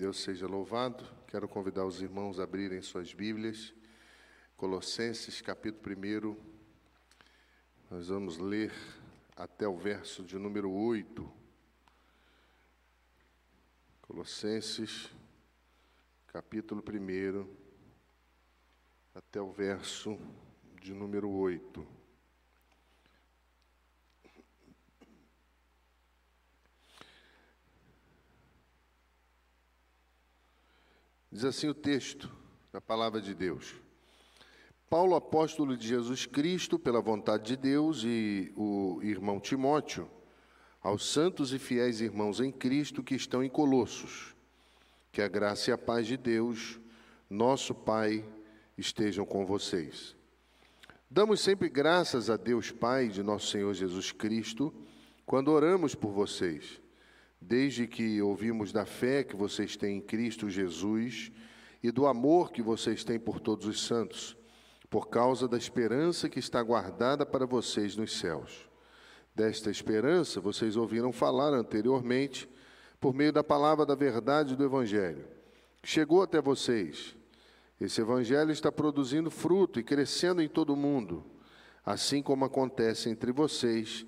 Deus seja louvado. Quero convidar os irmãos a abrirem suas Bíblias. Colossenses, capítulo 1. Nós vamos ler até o verso de número 8. Colossenses, capítulo 1, até o verso de número 8. Diz assim o texto da palavra de Deus. Paulo, apóstolo de Jesus Cristo, pela vontade de Deus, e o irmão Timóteo, aos santos e fiéis irmãos em Cristo que estão em Colossos, que a graça e a paz de Deus, nosso Pai, estejam com vocês. Damos sempre graças a Deus Pai de nosso Senhor Jesus Cristo, quando oramos por vocês desde que ouvimos da fé que vocês têm em Cristo Jesus e do amor que vocês têm por todos os santos, por causa da esperança que está guardada para vocês nos céus. Desta esperança vocês ouviram falar anteriormente por meio da palavra da verdade do Evangelho. Chegou até vocês. Esse Evangelho está produzindo fruto e crescendo em todo o mundo, assim como acontece entre vocês,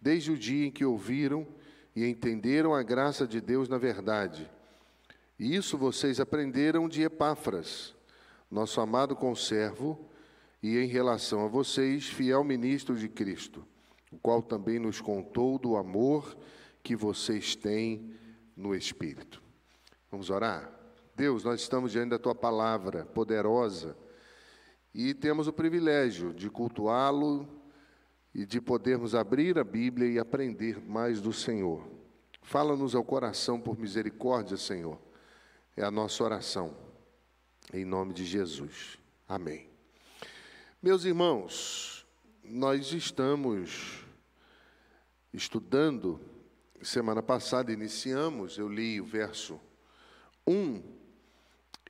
desde o dia em que ouviram e entenderam a graça de Deus na verdade. E isso vocês aprenderam de Epáfras, nosso amado conservo, e em relação a vocês, fiel ministro de Cristo, o qual também nos contou do amor que vocês têm no Espírito. Vamos orar? Deus, nós estamos diante da tua palavra poderosa e temos o privilégio de cultuá-lo e de podermos abrir a Bíblia e aprender mais do Senhor. Fala-nos ao coração por misericórdia, Senhor. É a nossa oração. Em nome de Jesus. Amém. Meus irmãos, nós estamos estudando, semana passada iniciamos, eu li o verso 1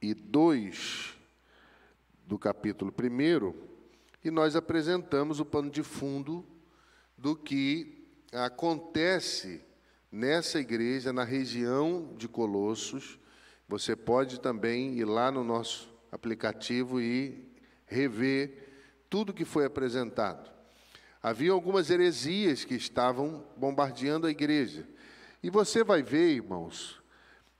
e 2 do capítulo 1 e nós apresentamos o pano de fundo do que acontece nessa igreja, na região de Colossos. Você pode também ir lá no nosso aplicativo e rever tudo que foi apresentado. Havia algumas heresias que estavam bombardeando a igreja. E você vai ver, irmãos,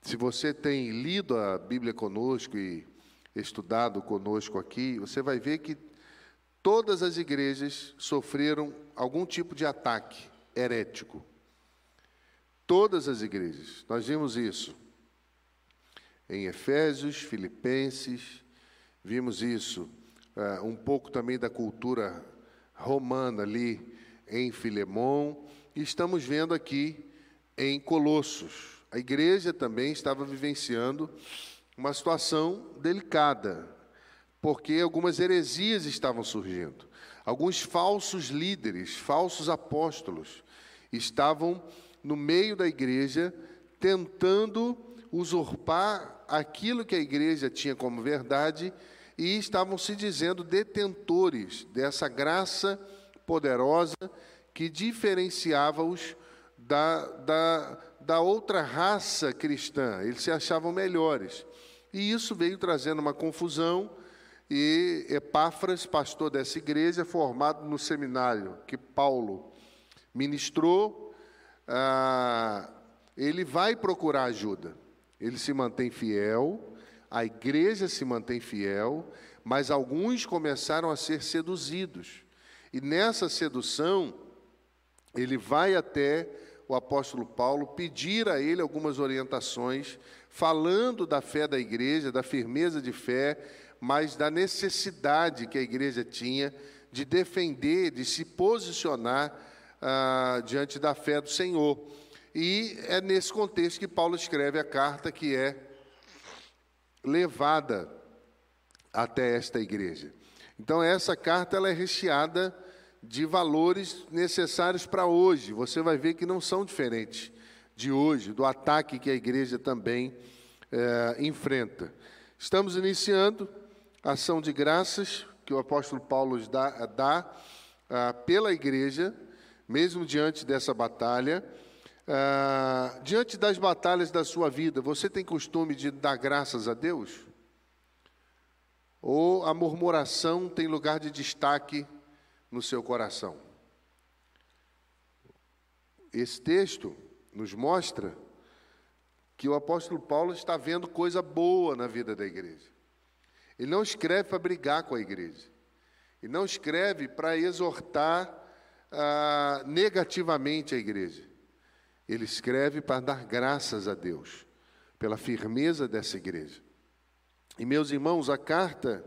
se você tem lido a Bíblia conosco e estudado conosco aqui, você vai ver que Todas as igrejas sofreram algum tipo de ataque herético. Todas as igrejas. Nós vimos isso em Efésios, Filipenses, vimos isso uh, um pouco também da cultura romana ali em Filemão, e estamos vendo aqui em Colossos. A igreja também estava vivenciando uma situação delicada, porque algumas heresias estavam surgindo. Alguns falsos líderes, falsos apóstolos, estavam no meio da igreja tentando usurpar aquilo que a igreja tinha como verdade e estavam se dizendo detentores dessa graça poderosa que diferenciava-os da, da, da outra raça cristã. Eles se achavam melhores. E isso veio trazendo uma confusão e Epáfras, pastor dessa igreja, formado no seminário que Paulo ministrou, ah, ele vai procurar ajuda. Ele se mantém fiel, a igreja se mantém fiel, mas alguns começaram a ser seduzidos. E nessa sedução, ele vai até o apóstolo Paulo pedir a ele algumas orientações, falando da fé da igreja, da firmeza de fé, mas da necessidade que a igreja tinha de defender, de se posicionar ah, diante da fé do Senhor. E é nesse contexto que Paulo escreve a carta que é levada até esta igreja. Então essa carta ela é recheada de valores necessários para hoje. Você vai ver que não são diferentes de hoje, do ataque que a igreja também é, enfrenta. Estamos iniciando ação de graças que o apóstolo Paulo dá, dá ah, pela igreja, mesmo diante dessa batalha, ah, diante das batalhas da sua vida, você tem costume de dar graças a Deus? Ou a murmuração tem lugar de destaque no seu coração? Esse texto nos mostra que o apóstolo Paulo está vendo coisa boa na vida da igreja. Ele não escreve para brigar com a igreja. Ele não escreve para exortar ah, negativamente a igreja. Ele escreve para dar graças a Deus pela firmeza dessa igreja. E, meus irmãos, a carta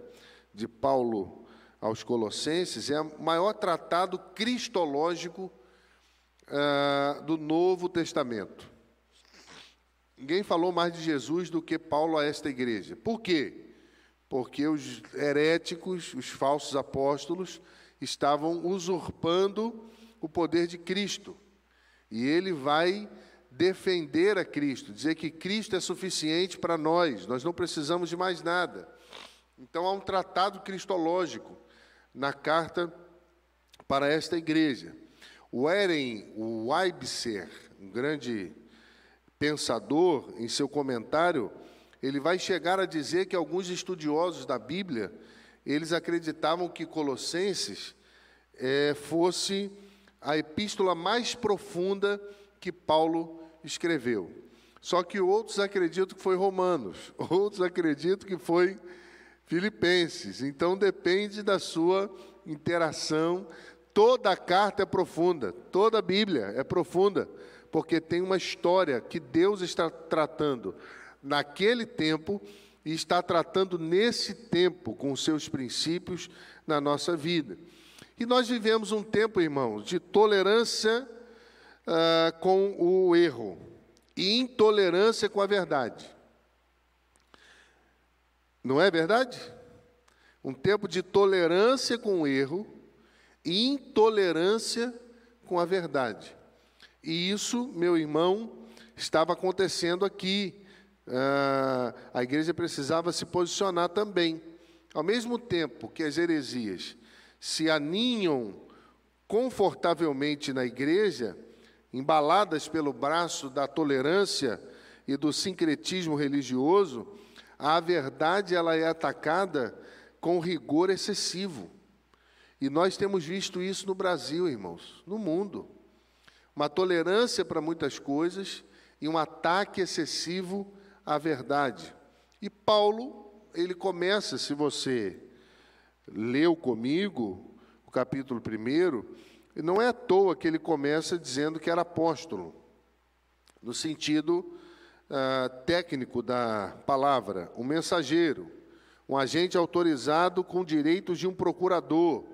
de Paulo aos Colossenses é o maior tratado cristológico uh, do Novo Testamento. Ninguém falou mais de Jesus do que Paulo a esta igreja. Por quê? Porque os heréticos, os falsos apóstolos, estavam usurpando o poder de Cristo. E ele vai defender a Cristo, dizer que Cristo é suficiente para nós, nós não precisamos de mais nada. Então há um tratado cristológico na carta para esta igreja. O Eren Weibser, um grande pensador, em seu comentário, ele vai chegar a dizer que alguns estudiosos da Bíblia, eles acreditavam que Colossenses é, fosse a epístola mais profunda que Paulo escreveu. Só que outros acreditam que foi Romanos, outros acreditam que foi Filipenses. Então depende da sua interação. Toda a carta é profunda, toda a Bíblia é profunda, porque tem uma história que Deus está tratando naquele tempo e está tratando nesse tempo com seus princípios na nossa vida. E nós vivemos um tempo, irmãos, de tolerância uh, com o erro e intolerância com a verdade. Não é verdade? Um tempo de tolerância com o erro e intolerância com a verdade. E isso, meu irmão, estava acontecendo aqui. Uh, a igreja precisava se posicionar também. Ao mesmo tempo que as heresias se aninham confortavelmente na igreja, embaladas pelo braço da tolerância e do sincretismo religioso, a verdade ela é atacada com rigor excessivo. E nós temos visto isso no Brasil, irmãos, no mundo. Uma tolerância para muitas coisas e um ataque excessivo à verdade. E Paulo, ele começa, se você leu comigo o capítulo 1, e não é à toa que ele começa dizendo que era apóstolo, no sentido uh, técnico da palavra, um mensageiro, um agente autorizado com direitos de um procurador,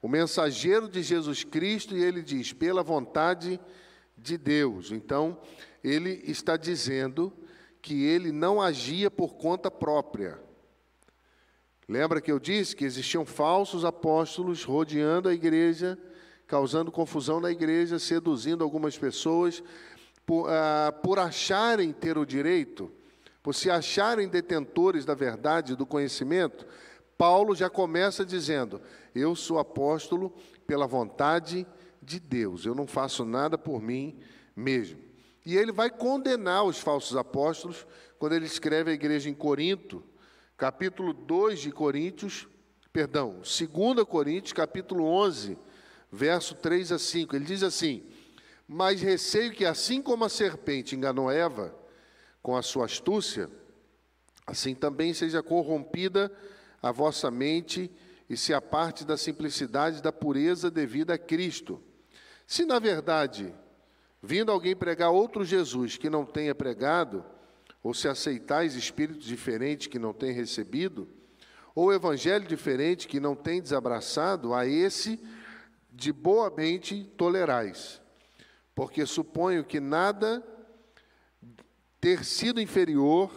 o mensageiro de Jesus Cristo, e ele diz, pela vontade de Deus. Então, ele está dizendo que ele não agia por conta própria, Lembra que eu disse que existiam falsos apóstolos rodeando a igreja, causando confusão na igreja, seduzindo algumas pessoas, por, ah, por acharem ter o direito, por se acharem detentores da verdade, do conhecimento. Paulo já começa dizendo: Eu sou apóstolo pela vontade de Deus, eu não faço nada por mim mesmo. E ele vai condenar os falsos apóstolos quando ele escreve à igreja em Corinto capítulo 2 de Coríntios, perdão, 2 Coríntios, capítulo 11, verso 3 a 5. Ele diz assim: Mas receio que, assim como a serpente enganou Eva com a sua astúcia, assim também seja corrompida a vossa mente e se aparte da simplicidade da pureza devida a Cristo. Se, na verdade, vindo alguém pregar outro Jesus que não tenha pregado, ou se aceitais espíritos diferentes que não têm recebido, ou evangelho diferente que não tem desabraçado, a esse de boa mente tolerais. Porque suponho que nada ter sido inferior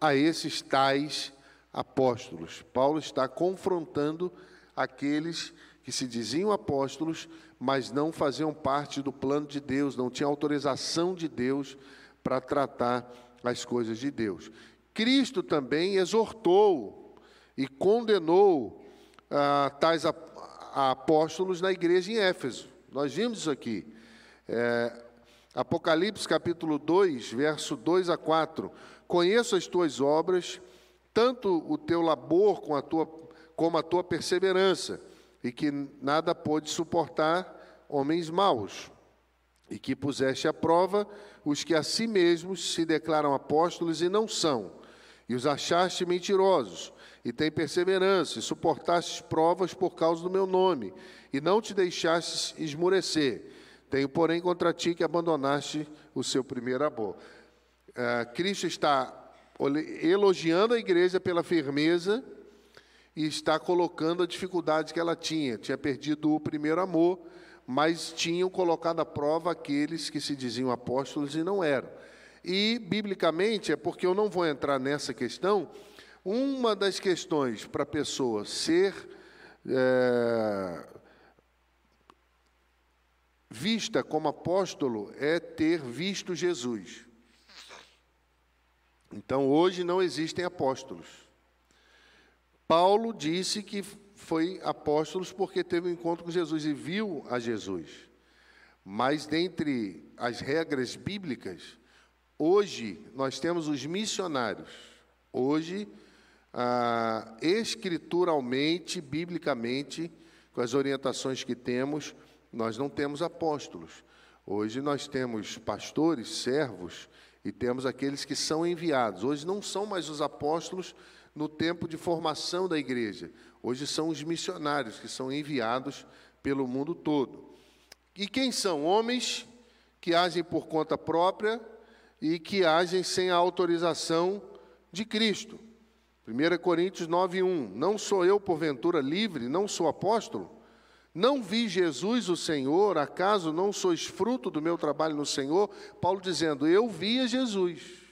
a esses tais apóstolos. Paulo está confrontando aqueles que se diziam apóstolos, mas não faziam parte do plano de Deus, não tinham autorização de Deus para tratar as coisas de Deus. Cristo também exortou e condenou ah, tais apóstolos na igreja em Éfeso. Nós vimos isso aqui. É, Apocalipse capítulo 2, verso 2 a 4. Conheço as tuas obras, tanto o teu labor com a tua, como a tua perseverança, e que nada pôde suportar homens maus, e que puseste à prova os que a si mesmos se declaram apóstolos e não são, e os achaste mentirosos, e tem perseverança, e suportastes provas por causa do meu nome, e não te deixastes esmurecer. Tenho, porém, contra ti que abandonaste o seu primeiro amor. Uh, Cristo está elogiando a igreja pela firmeza e está colocando a dificuldade que ela tinha. Tinha perdido o primeiro amor, mas tinham colocado à prova aqueles que se diziam apóstolos e não eram. E, biblicamente, é porque eu não vou entrar nessa questão, uma das questões para a pessoa ser é, vista como apóstolo é ter visto Jesus. Então, hoje não existem apóstolos. Paulo disse que foi apóstolos porque teve um encontro com Jesus e viu a Jesus. Mas dentre as regras bíblicas, hoje nós temos os missionários. Hoje, ah, escrituralmente, biblicamente, com as orientações que temos, nós não temos apóstolos. Hoje nós temos pastores, servos e temos aqueles que são enviados. Hoje não são mais os apóstolos no tempo de formação da igreja. Hoje são os missionários que são enviados pelo mundo todo. E quem são? Homens que agem por conta própria e que agem sem a autorização de Cristo. 1 Coríntios 9:1 Não sou eu porventura livre, não sou apóstolo? Não vi Jesus o Senhor, acaso não sois fruto do meu trabalho no Senhor? Paulo dizendo: Eu via Jesus.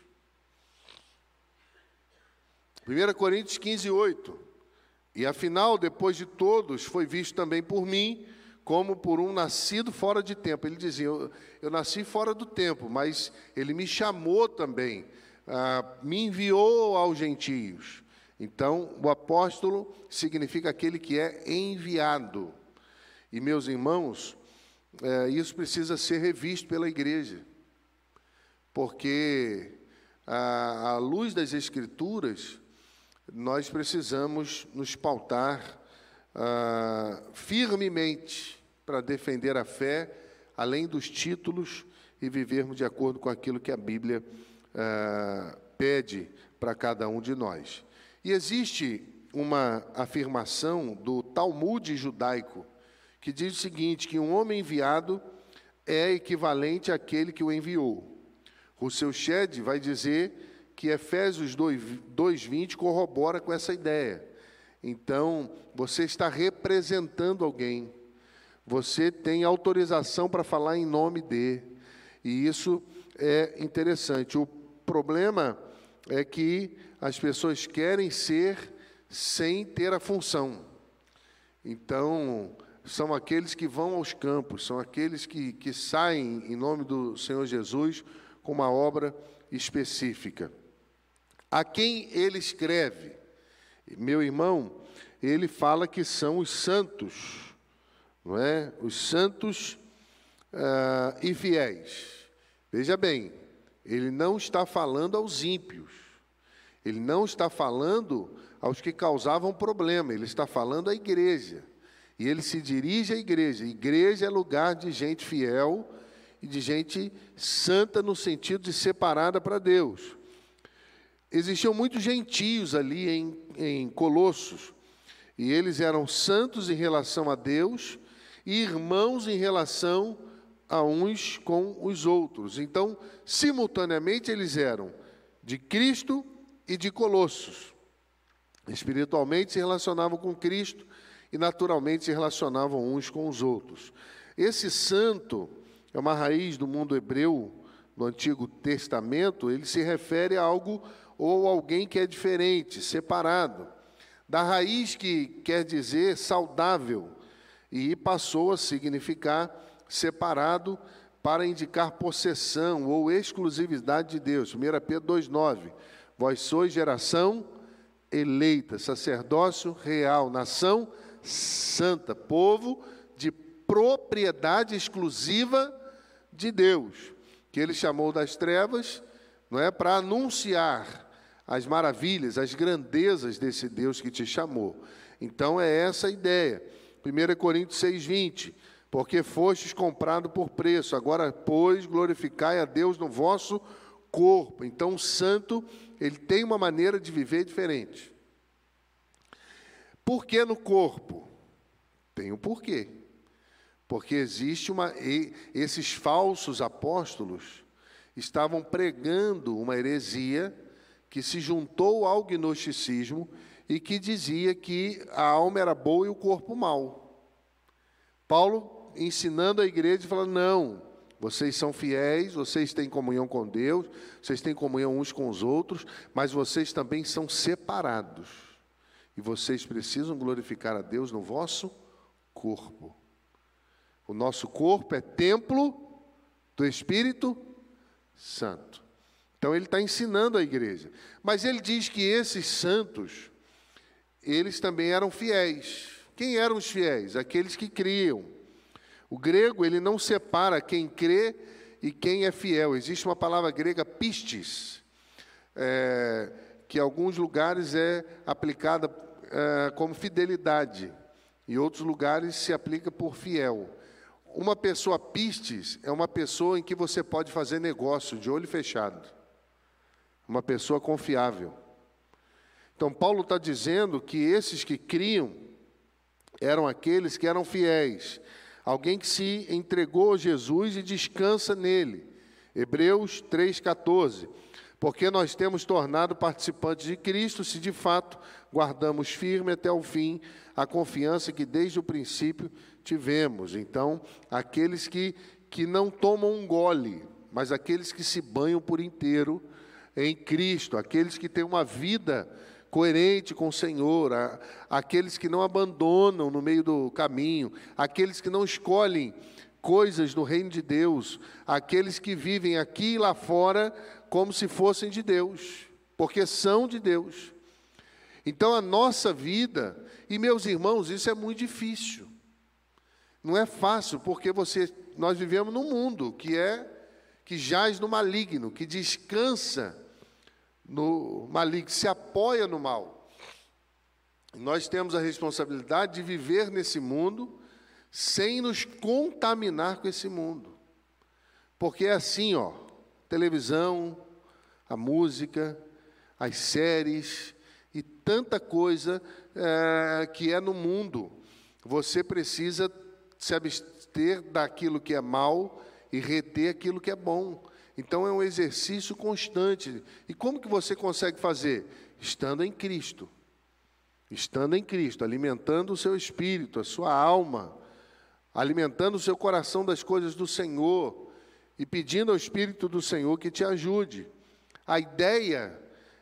1 Coríntios 15, 8. E afinal, depois de todos, foi visto também por mim, como por um nascido fora de tempo. Ele dizia: Eu, eu nasci fora do tempo, mas ele me chamou também, ah, me enviou aos gentios. Então, o apóstolo significa aquele que é enviado. E, meus irmãos, é, isso precisa ser revisto pela igreja, porque, à luz das Escrituras, nós precisamos nos pautar ah, firmemente para defender a fé, além dos títulos, e vivermos de acordo com aquilo que a Bíblia ah, pede para cada um de nós. E existe uma afirmação do Talmud judaico que diz o seguinte: que um homem enviado é equivalente àquele que o enviou. O seu Shed vai dizer que Efésios 2:20 corrobora com essa ideia. Então, você está representando alguém. Você tem autorização para falar em nome de. E isso é interessante. O problema é que as pessoas querem ser sem ter a função. Então, são aqueles que vão aos campos, são aqueles que, que saem em nome do Senhor Jesus com uma obra específica. A quem ele escreve? Meu irmão, ele fala que são os santos, não é? Os santos uh, e fiéis. Veja bem, ele não está falando aos ímpios, ele não está falando aos que causavam problema, ele está falando à igreja. E ele se dirige à igreja. Igreja é lugar de gente fiel e de gente santa no sentido de separada para Deus. Existiam muitos gentios ali em, em Colossos, e eles eram santos em relação a Deus e irmãos em relação a uns com os outros. Então, simultaneamente, eles eram de Cristo e de Colossos. Espiritualmente se relacionavam com Cristo e naturalmente se relacionavam uns com os outros. Esse santo é uma raiz do mundo hebreu no Antigo Testamento, ele se refere a algo ou alguém que é diferente, separado, da raiz que quer dizer saudável, e passou a significar separado para indicar possessão ou exclusividade de Deus. 1 Pedro 2,9: Vós sois geração eleita, sacerdócio real, nação santa, povo de propriedade exclusiva de Deus. que ele chamou das trevas, não é para anunciar as maravilhas, as grandezas desse Deus que te chamou. Então é essa a ideia. 1 Coríntios 6:20, porque fostes comprado por preço, agora pois glorificai a Deus no vosso corpo. Então o santo, ele tem uma maneira de viver diferente. Por que no corpo? Tem um porquê. Porque existe uma. Esses falsos apóstolos estavam pregando uma heresia que se juntou ao gnosticismo e que dizia que a alma era boa e o corpo mal. Paulo ensinando a igreja, falando: não, vocês são fiéis, vocês têm comunhão com Deus, vocês têm comunhão uns com os outros, mas vocês também são separados. E vocês precisam glorificar a Deus no vosso corpo. O nosso corpo é templo do Espírito Santo. Então ele está ensinando a igreja. Mas ele diz que esses santos, eles também eram fiéis. Quem eram os fiéis? Aqueles que criam. O grego, ele não separa quem crê e quem é fiel. Existe uma palavra grega, pistis, é, que em alguns lugares é aplicada é, como fidelidade, em outros lugares se aplica por fiel. Uma pessoa pistes é uma pessoa em que você pode fazer negócio de olho fechado. Uma pessoa confiável. Então, Paulo está dizendo que esses que criam eram aqueles que eram fiéis. Alguém que se entregou a Jesus e descansa nele. Hebreus 3,14 porque nós temos tornado participantes de Cristo se de fato guardamos firme até o fim a confiança que desde o princípio tivemos. Então, aqueles que, que não tomam um gole, mas aqueles que se banham por inteiro em Cristo, aqueles que têm uma vida coerente com o Senhor, a, aqueles que não abandonam no meio do caminho, aqueles que não escolhem coisas do reino de Deus, aqueles que vivem aqui e lá fora como se fossem de Deus, porque são de Deus. Então a nossa vida, e meus irmãos, isso é muito difícil. Não é fácil, porque você, nós vivemos num mundo que é que jaz no maligno, que descansa no maligno, se apoia no mal. Nós temos a responsabilidade de viver nesse mundo sem nos contaminar com esse mundo. Porque é assim, ó, televisão, a música, as séries e tanta coisa é, que é no mundo. Você precisa se abster daquilo que é mal e reter aquilo que é bom. Então é um exercício constante. E como que você consegue fazer? Estando em Cristo. Estando em Cristo, alimentando o seu espírito, a sua alma, alimentando o seu coração das coisas do Senhor e pedindo ao Espírito do Senhor que te ajude. A ideia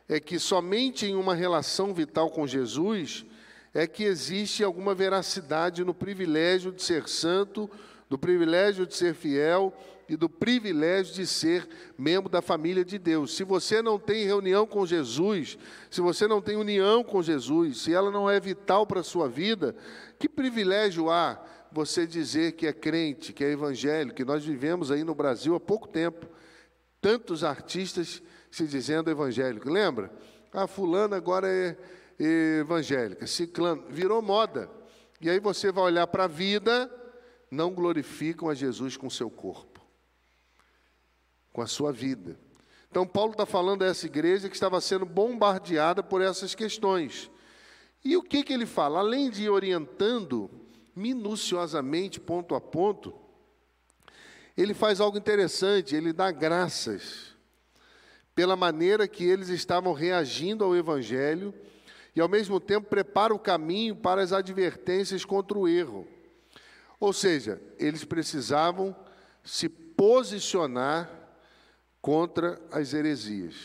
é que somente em uma relação vital com Jesus é que existe alguma veracidade no privilégio de ser santo, do privilégio de ser fiel e do privilégio de ser membro da família de Deus. Se você não tem reunião com Jesus, se você não tem união com Jesus, se ela não é vital para a sua vida, que privilégio há você dizer que é crente, que é evangélico, que nós vivemos aí no Brasil há pouco tempo, tantos artistas se dizendo evangélico. Lembra? Ah, fulano agora é evangélica, ciclano, virou moda. E aí você vai olhar para a vida, não glorificam a Jesus com seu corpo, com a sua vida. Então, Paulo está falando a essa igreja que estava sendo bombardeada por essas questões. E o que, que ele fala? Além de orientando minuciosamente, ponto a ponto, ele faz algo interessante, ele dá graças pela maneira que eles estavam reagindo ao Evangelho e, ao mesmo tempo, prepara o caminho para as advertências contra o erro. Ou seja, eles precisavam se posicionar contra as heresias.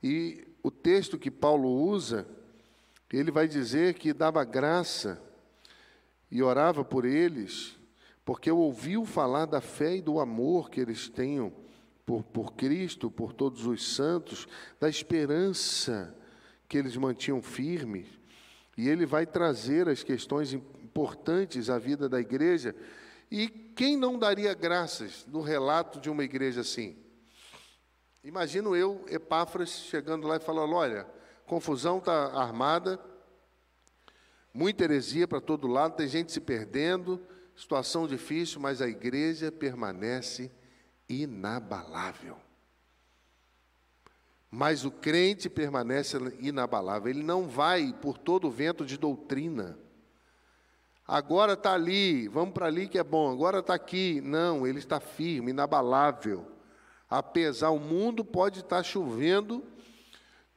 E o texto que Paulo usa, ele vai dizer que dava graça e orava por eles, porque ouviu falar da fé e do amor que eles tenham por, por Cristo, por todos os santos, da esperança que eles mantinham firme. E ele vai trazer as questões importantes à vida da igreja. E quem não daria graças no relato de uma igreja assim? Imagino eu, Epáfras, chegando lá e falando: olha, confusão está armada, muita heresia para todo lado, tem gente se perdendo, situação difícil, mas a igreja permanece inabalável. Mas o crente permanece inabalável, ele não vai por todo o vento de doutrina. Agora está ali, vamos para ali que é bom, agora está aqui. Não, ele está firme, inabalável. Apesar, o mundo pode estar tá chovendo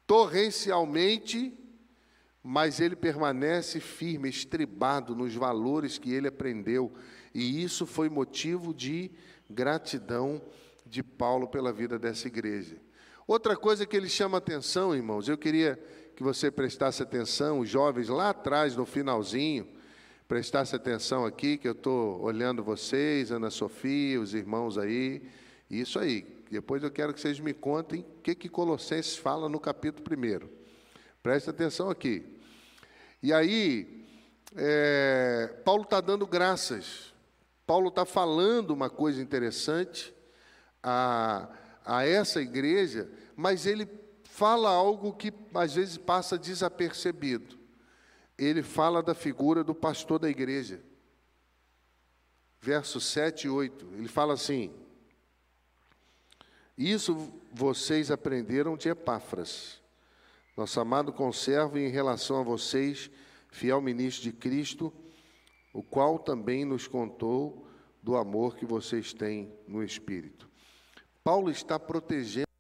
torrencialmente, mas ele permanece firme, estribado nos valores que ele aprendeu. E isso foi motivo de gratidão de Paulo pela vida dessa igreja. Outra coisa que ele chama atenção, irmãos, eu queria que você prestasse atenção, os jovens lá atrás, no finalzinho, prestasse atenção aqui, que eu estou olhando vocês, Ana Sofia, os irmãos aí, isso aí. Depois eu quero que vocês me contem o que, que Colossenses fala no capítulo 1. Preste atenção aqui. E aí, é, Paulo está dando graças. Paulo está falando uma coisa interessante a, a essa igreja, mas ele fala algo que às vezes passa desapercebido. Ele fala da figura do pastor da igreja. Versos 7 e 8. Ele fala assim: Isso vocês aprenderam de Epáfras nosso amado conservo em relação a vocês, fiel ministro de Cristo, o qual também nos contou do amor que vocês têm no Espírito. Paulo está protegendo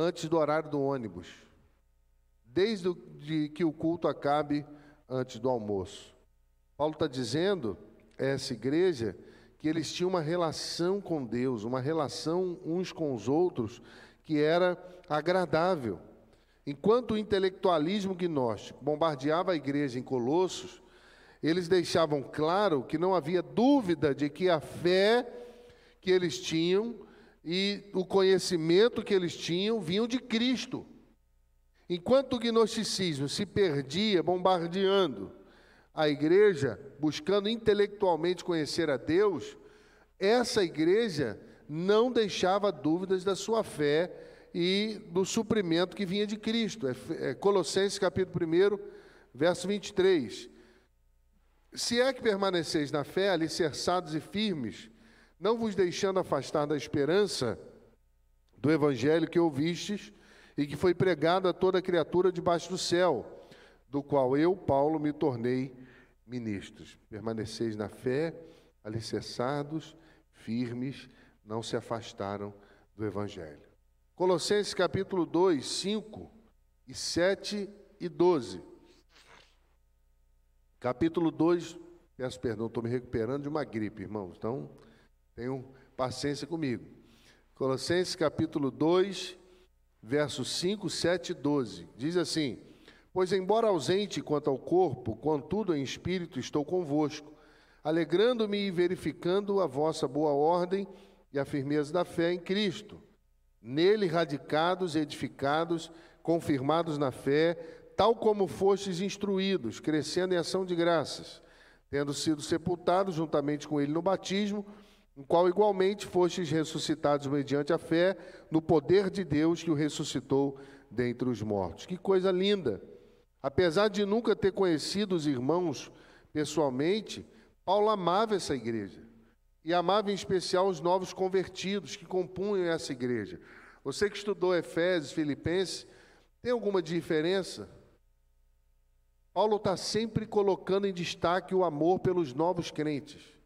antes do horário do ônibus, desde que o culto acabe antes do almoço. Paulo está dizendo a essa igreja que eles tinham uma relação com Deus, uma relação uns com os outros que era agradável. Enquanto o intelectualismo gnóstico bombardeava a igreja em Colossos, eles deixavam claro que não havia dúvida de que a fé que eles tinham e o conhecimento que eles tinham vinham de Cristo. Enquanto o gnosticismo se perdia bombardeando a igreja, buscando intelectualmente conhecer a Deus, essa igreja não deixava dúvidas da sua fé e do suprimento que vinha de Cristo. É, é Colossenses capítulo 1, verso 23. Se é que permaneceis na fé, alicerçados e firmes, não vos deixando afastar da esperança do evangelho que ouvistes e que foi pregado a toda criatura debaixo do céu, do qual eu, Paulo, me tornei ministros. Permaneceis na fé, alicerçados, firmes, não se afastaram do evangelho. Colossenses capítulo 2, 5 e 7 e 12. Capítulo 2, peço perdão, estou me recuperando de uma gripe, irmãos, então tenham paciência comigo. Colossenses capítulo 2, versos 5, 7 e 12. Diz assim: Pois, embora ausente quanto ao corpo, contudo em espírito estou convosco, alegrando-me e verificando a vossa boa ordem e a firmeza da fé em Cristo nele radicados, edificados, confirmados na fé, tal como fostes instruídos, crescendo em ação de graças, tendo sido sepultados juntamente com ele no batismo, no qual igualmente fostes ressuscitados mediante a fé, no poder de Deus que o ressuscitou dentre os mortos. Que coisa linda! Apesar de nunca ter conhecido os irmãos pessoalmente, Paulo amava essa igreja e amava em especial os novos convertidos que compunham essa igreja. Você que estudou Efésios, Filipenses, tem alguma diferença? Paulo está sempre colocando em destaque o amor pelos novos crentes.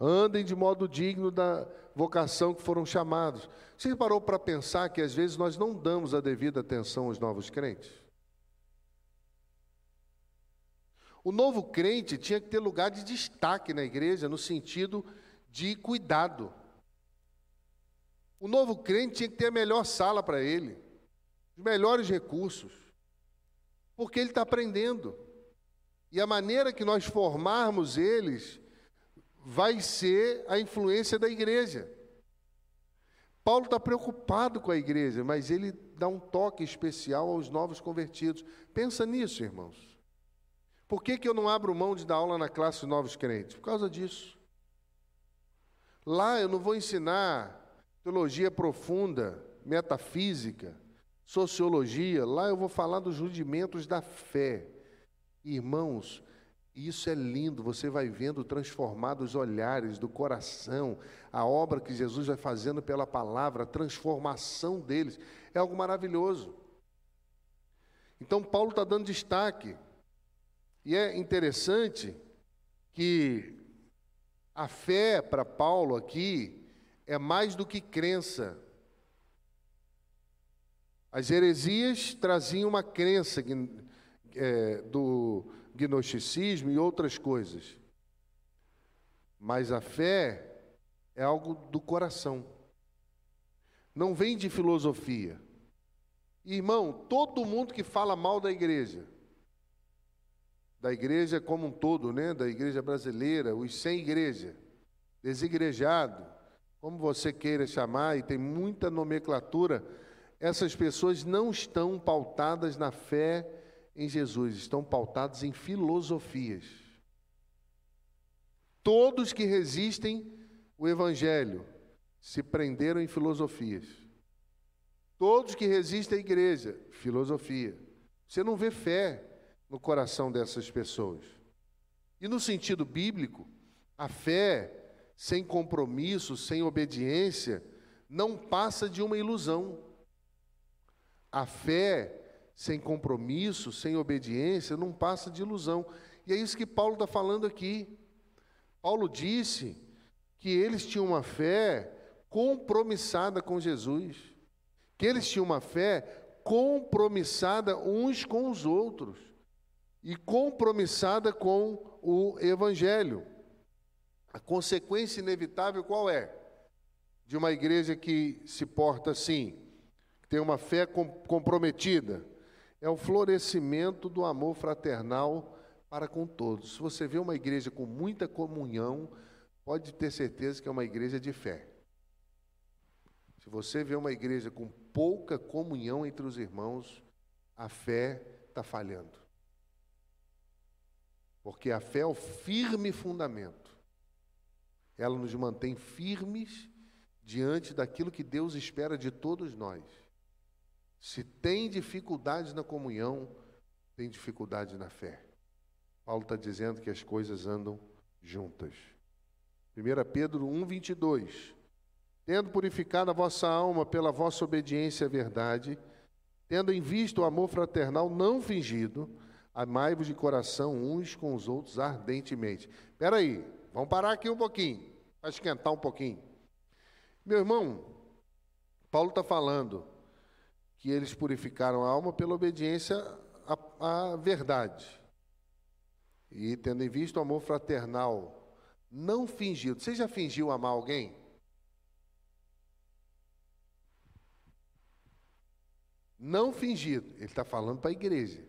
Andem de modo digno da vocação que foram chamados. Você parou para pensar que às vezes nós não damos a devida atenção aos novos crentes? O novo crente tinha que ter lugar de destaque na igreja, no sentido de cuidado. O novo crente tinha que ter a melhor sala para ele, os melhores recursos, porque ele está aprendendo. E a maneira que nós formarmos eles vai ser a influência da igreja. Paulo está preocupado com a igreja, mas ele dá um toque especial aos novos convertidos. Pensa nisso, irmãos. Por que, que eu não abro mão de dar aula na classe de novos crentes? Por causa disso. Lá eu não vou ensinar teologia profunda, metafísica, sociologia. Lá eu vou falar dos rudimentos da fé. Irmãos, isso é lindo, você vai vendo transformados olhares do coração, a obra que Jesus vai fazendo pela palavra, a transformação deles, é algo maravilhoso. Então, Paulo está dando destaque, e é interessante que a fé para Paulo aqui é mais do que crença. As heresias traziam uma crença é, do gnosticismo e outras coisas. Mas a fé é algo do coração. Não vem de filosofia. Irmão, todo mundo que fala mal da igreja, da igreja como um todo, né? da igreja brasileira, os sem igreja, desigrejado, como você queira chamar, e tem muita nomenclatura, essas pessoas não estão pautadas na fé em Jesus, estão pautadas em filosofias. Todos que resistem o evangelho se prenderam em filosofias. Todos que resistem à igreja, filosofia. Você não vê fé no coração dessas pessoas. E no sentido bíblico, a fé sem compromisso, sem obediência, não passa de uma ilusão. A fé sem compromisso, sem obediência, não passa de ilusão. E é isso que Paulo está falando aqui. Paulo disse que eles tinham uma fé compromissada com Jesus, que eles tinham uma fé compromissada uns com os outros e compromissada com o Evangelho. A consequência inevitável qual é? De uma igreja que se porta assim, que tem uma fé comprometida, é o florescimento do amor fraternal para com todos. Se você vê uma igreja com muita comunhão, pode ter certeza que é uma igreja de fé. Se você vê uma igreja com pouca comunhão entre os irmãos, a fé está falhando. Porque a fé é o firme fundamento. Ela nos mantém firmes diante daquilo que Deus espera de todos nós. Se tem dificuldades na comunhão, tem dificuldade na fé. Paulo está dizendo que as coisas andam juntas. 1 Pedro 1, 22. Tendo purificado a vossa alma pela vossa obediência à verdade, tendo em vista o amor fraternal não fingido, amai-vos de coração uns com os outros ardentemente. Espera aí, vamos parar aqui um pouquinho, para esquentar um pouquinho. Meu irmão, Paulo está falando que eles purificaram a alma pela obediência à, à verdade. E tendo em vista o amor fraternal não fingido. Você já fingiu amar alguém? Não fingido. Ele está falando para a igreja.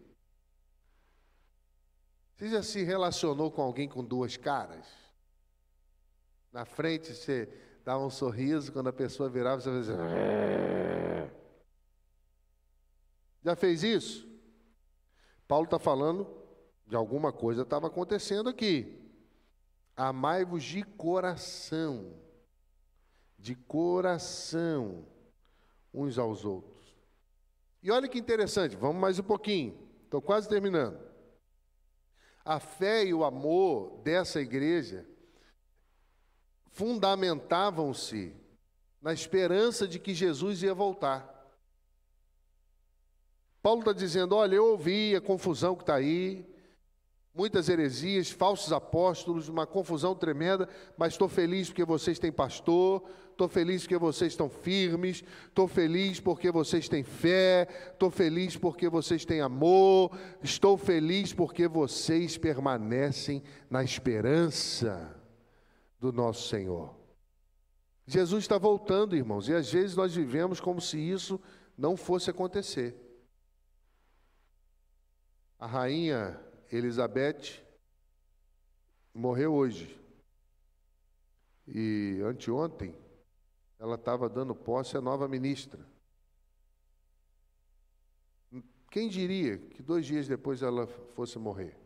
Você já se relacionou com alguém com duas caras? Na frente você dava um sorriso, quando a pessoa virava, você fazia. Já fez isso? Paulo está falando de alguma coisa estava acontecendo aqui. Amai-vos de coração, de coração, uns aos outros. E olha que interessante, vamos mais um pouquinho, estou quase terminando. A fé e o amor dessa igreja fundamentavam-se na esperança de que Jesus ia voltar. Paulo está dizendo: olha, eu ouvi a confusão que está aí, muitas heresias, falsos apóstolos, uma confusão tremenda, mas estou feliz porque vocês têm pastor, estou feliz porque vocês estão firmes, estou feliz porque vocês têm fé, estou feliz porque vocês têm amor, estou feliz porque vocês permanecem na esperança do nosso Senhor. Jesus está voltando, irmãos, e às vezes nós vivemos como se isso não fosse acontecer. A rainha Elizabeth morreu hoje. E anteontem, ela estava dando posse à nova ministra. Quem diria que dois dias depois ela fosse morrer?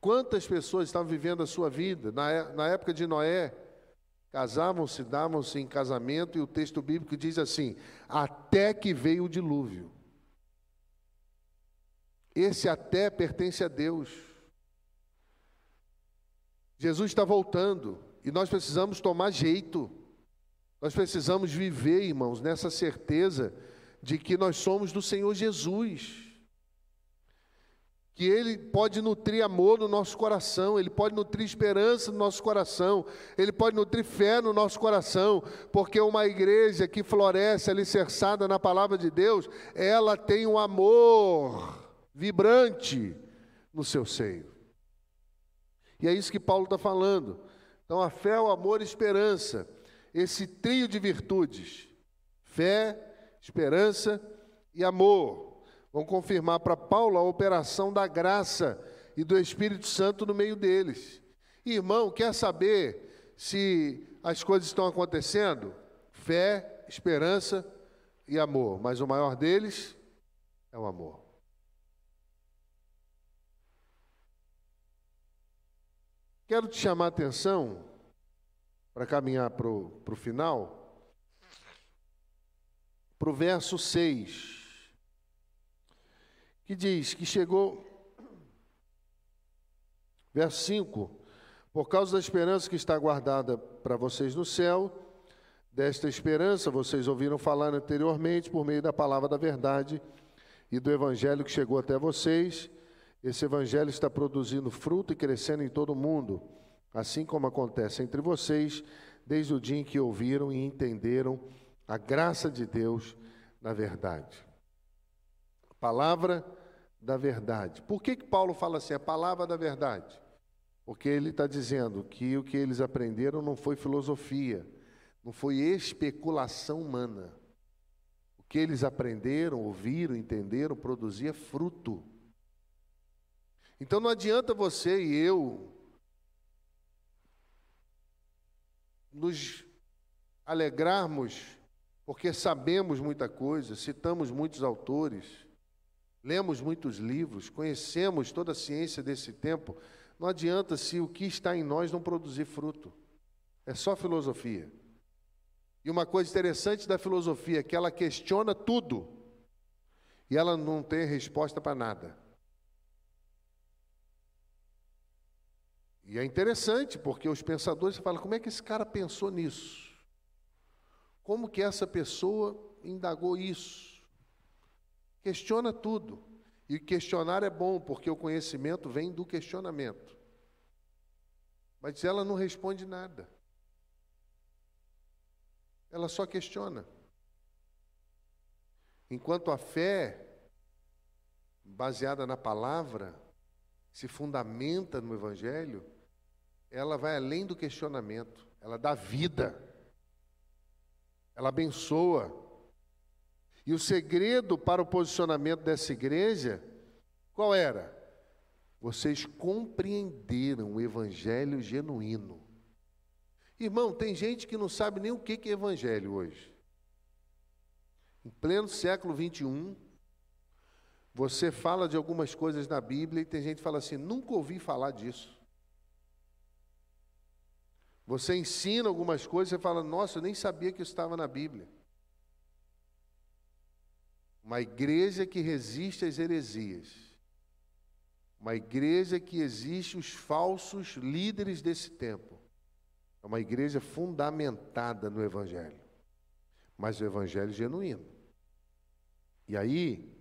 Quantas pessoas estavam vivendo a sua vida? Na, é, na época de Noé, casavam-se, davam-se em casamento, e o texto bíblico diz assim: até que veio o dilúvio. Esse até pertence a Deus. Jesus está voltando e nós precisamos tomar jeito. Nós precisamos viver, irmãos, nessa certeza de que nós somos do Senhor Jesus. Que Ele pode nutrir amor no nosso coração, Ele pode nutrir esperança no nosso coração, Ele pode nutrir fé no nosso coração, porque uma igreja que floresce alicerçada na palavra de Deus, ela tem um amor vibrante no seu seio. E é isso que Paulo está falando. Então, a fé, o amor e a esperança, esse trio de virtudes, fé, esperança e amor, vão confirmar para Paulo a operação da graça e do Espírito Santo no meio deles. Irmão, quer saber se as coisas estão acontecendo? Fé, esperança e amor, mas o maior deles é o amor. Quero te chamar a atenção, para caminhar para o final, para o verso 6, que diz que chegou, verso 5, por causa da esperança que está guardada para vocês no céu, desta esperança vocês ouviram falar anteriormente por meio da palavra da verdade e do evangelho que chegou até vocês esse evangelho está produzindo fruto e crescendo em todo o mundo, assim como acontece entre vocês, desde o dia em que ouviram e entenderam a graça de Deus na verdade. Palavra da verdade. Por que, que Paulo fala assim, a palavra da verdade? Porque ele está dizendo que o que eles aprenderam não foi filosofia, não foi especulação humana. O que eles aprenderam, ouviram, entenderam, produzia fruto. Então não adianta você e eu nos alegrarmos porque sabemos muita coisa, citamos muitos autores, lemos muitos livros, conhecemos toda a ciência desse tempo. Não adianta se o que está em nós não produzir fruto. É só filosofia. E uma coisa interessante da filosofia é que ela questiona tudo e ela não tem resposta para nada. E é interessante porque os pensadores falam: como é que esse cara pensou nisso? Como que essa pessoa indagou isso? Questiona tudo. E questionar é bom, porque o conhecimento vem do questionamento. Mas ela não responde nada. Ela só questiona. Enquanto a fé, baseada na palavra, se fundamenta no Evangelho, ela vai além do questionamento, ela dá vida, ela abençoa. E o segredo para o posicionamento dessa igreja, qual era? Vocês compreenderam o Evangelho genuíno. Irmão, tem gente que não sabe nem o que é evangelho hoje. Em pleno século 21, você fala de algumas coisas na Bíblia e tem gente que fala assim: nunca ouvi falar disso. Você ensina algumas coisas e fala: nossa, eu nem sabia que isso estava na Bíblia. Uma igreja que resiste às heresias. Uma igreja que existe os falsos líderes desse tempo. É uma igreja fundamentada no Evangelho, mas o Evangelho genuíno. E aí,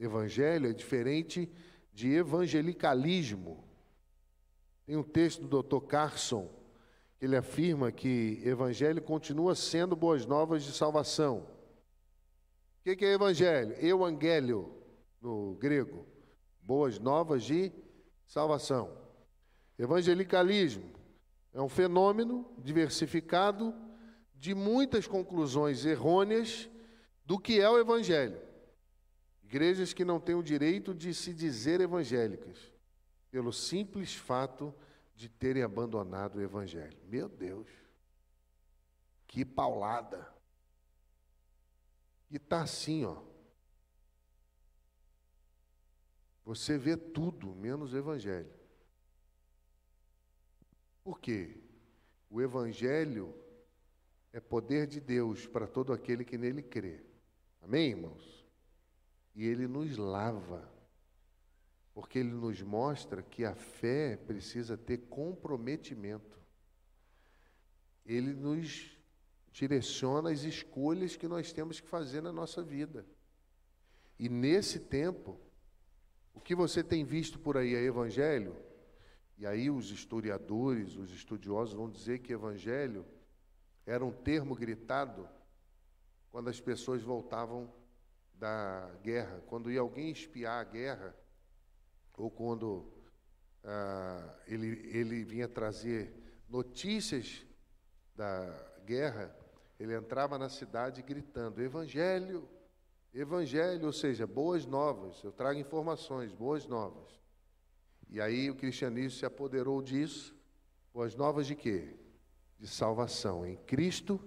Evangelho é diferente de evangelicalismo. Tem um texto do Dr. Carson ele afirma que Evangelho continua sendo boas novas de salvação. O que é Evangelho? Evangélio, no grego. Boas novas de salvação. Evangelicalismo é um fenômeno diversificado de muitas conclusões errôneas do que é o Evangelho. Igrejas que não têm o direito de se dizer evangélicas, pelo simples fato de terem abandonado o Evangelho. Meu Deus, que paulada! E está assim, ó. Você vê tudo menos o Evangelho. Por quê? O Evangelho é poder de Deus para todo aquele que nele crê. Amém, irmãos? E ele nos lava, porque ele nos mostra que a fé precisa ter comprometimento. Ele nos direciona as escolhas que nós temos que fazer na nossa vida. E nesse tempo, o que você tem visto por aí é evangelho? E aí os historiadores, os estudiosos vão dizer que evangelho era um termo gritado quando as pessoas voltavam da guerra, quando ia alguém espiar a guerra, ou quando ah, ele, ele vinha trazer notícias da guerra, ele entrava na cidade gritando: Evangelho, Evangelho, ou seja, boas novas, eu trago informações, boas novas. E aí o cristianismo se apoderou disso. Boas novas de quê? De salvação em Cristo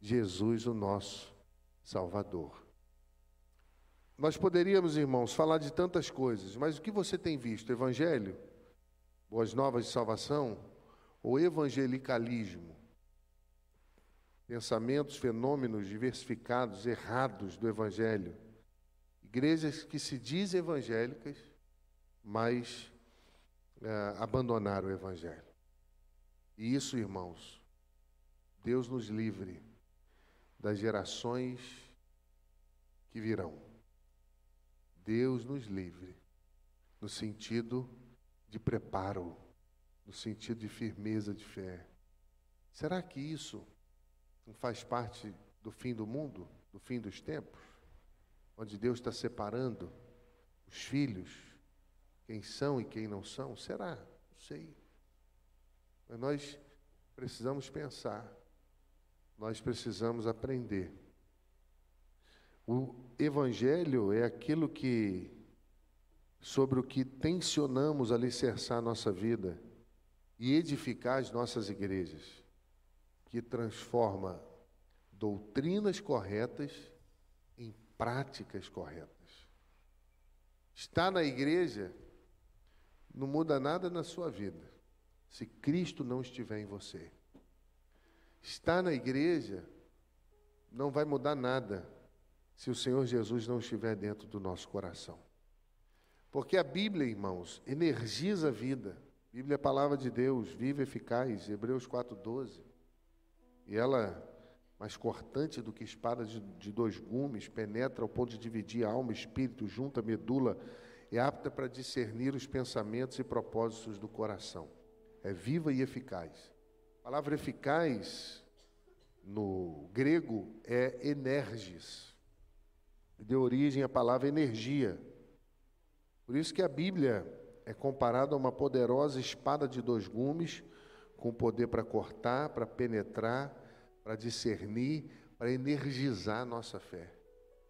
Jesus, o nosso Salvador. Nós poderíamos, irmãos, falar de tantas coisas, mas o que você tem visto? Evangelho? Boas novas de salvação? Ou evangelicalismo? Pensamentos, fenômenos diversificados, errados do Evangelho. Igrejas que se dizem evangélicas, mas é, abandonar o Evangelho. E isso, irmãos, Deus nos livre das gerações que virão. Deus nos livre no sentido de preparo, no sentido de firmeza de fé. Será que isso não faz parte do fim do mundo, do fim dos tempos, onde Deus está separando os filhos quem são e quem não são? Será? Não sei. Mas nós precisamos pensar, nós precisamos aprender. O Evangelho é aquilo que, sobre o que tensionamos alicerçar nossa vida e edificar as nossas igrejas, que transforma doutrinas corretas em práticas corretas. Está na igreja não muda nada na sua vida se Cristo não estiver em você. Estar na igreja não vai mudar nada se o Senhor Jesus não estiver dentro do nosso coração. Porque a Bíblia, irmãos, energiza a vida. A Bíblia é a palavra de Deus, viva e eficaz, Hebreus 4,12. E ela, mais cortante do que espada de, de dois gumes, penetra ao ponto de dividir alma, espírito, junta, medula, é apta para discernir os pensamentos e propósitos do coração. É viva e eficaz. A palavra eficaz no grego é energis. Deu origem à palavra energia. Por isso que a Bíblia é comparada a uma poderosa espada de dois gumes, com poder para cortar, para penetrar, para discernir, para energizar a nossa fé,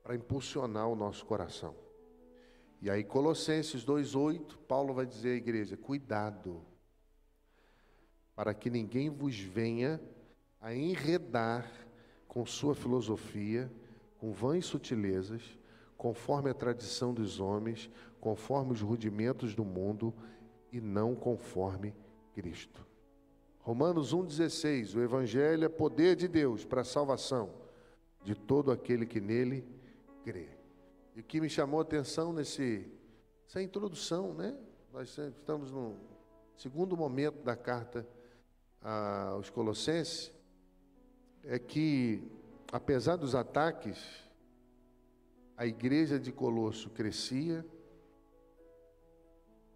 para impulsionar o nosso coração. E aí, Colossenses 2,8, Paulo vai dizer à igreja: cuidado, para que ninguém vos venha a enredar com sua filosofia, com vãs sutilezas, conforme a tradição dos homens, conforme os rudimentos do mundo e não conforme Cristo. Romanos 1,16: O Evangelho é poder de Deus para a salvação de todo aquele que nele crê. E o que me chamou a atenção nesse, nessa introdução, né? Nós estamos no segundo momento da carta aos Colossenses, é que, apesar dos ataques, a igreja de Colosso crescia,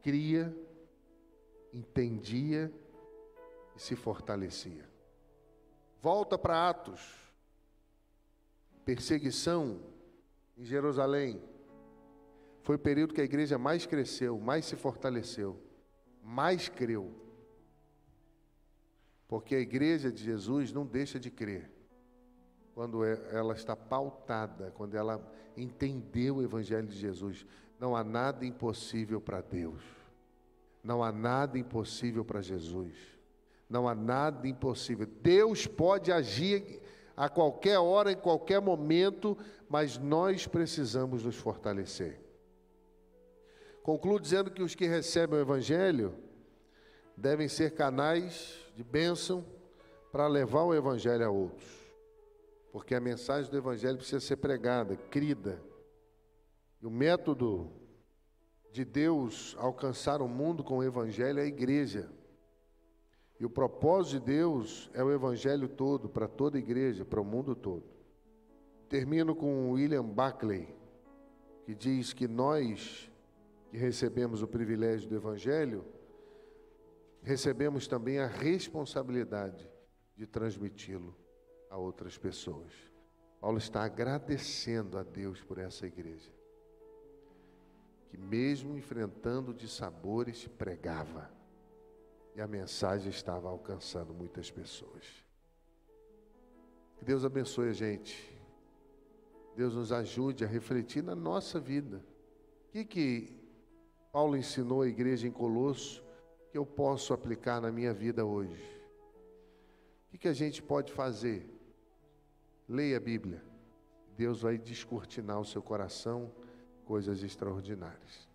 cria, entendia e se fortalecia. Volta para Atos. Perseguição em Jerusalém. Foi o período que a igreja mais cresceu, mais se fortaleceu, mais creu. Porque a igreja de Jesus não deixa de crer quando é, ela está pautada, quando ela entendeu o Evangelho de Jesus. Não há nada impossível para Deus. Não há nada impossível para Jesus. Não há nada impossível. Deus pode agir a qualquer hora, em qualquer momento, mas nós precisamos nos fortalecer. Concluo dizendo que os que recebem o Evangelho devem ser canais de bênção para levar o Evangelho a outros. Porque a mensagem do Evangelho precisa ser pregada, crida. E o método de Deus alcançar o mundo com o Evangelho é a igreja. E o propósito de Deus é o Evangelho todo, para toda a igreja, para o mundo todo. Termino com William Buckley, que diz que nós que recebemos o privilégio do Evangelho, recebemos também a responsabilidade de transmiti-lo a outras pessoas. Paulo está agradecendo a Deus por essa igreja, que mesmo enfrentando de sabores, pregava, e a mensagem estava alcançando muitas pessoas. Que Deus abençoe a gente, Deus nos ajude a refletir na nossa vida. O que, que Paulo ensinou à igreja em Colosso que eu posso aplicar na minha vida hoje? O que, que a gente pode fazer? Leia a Bíblia. Deus vai descortinar o seu coração coisas extraordinárias.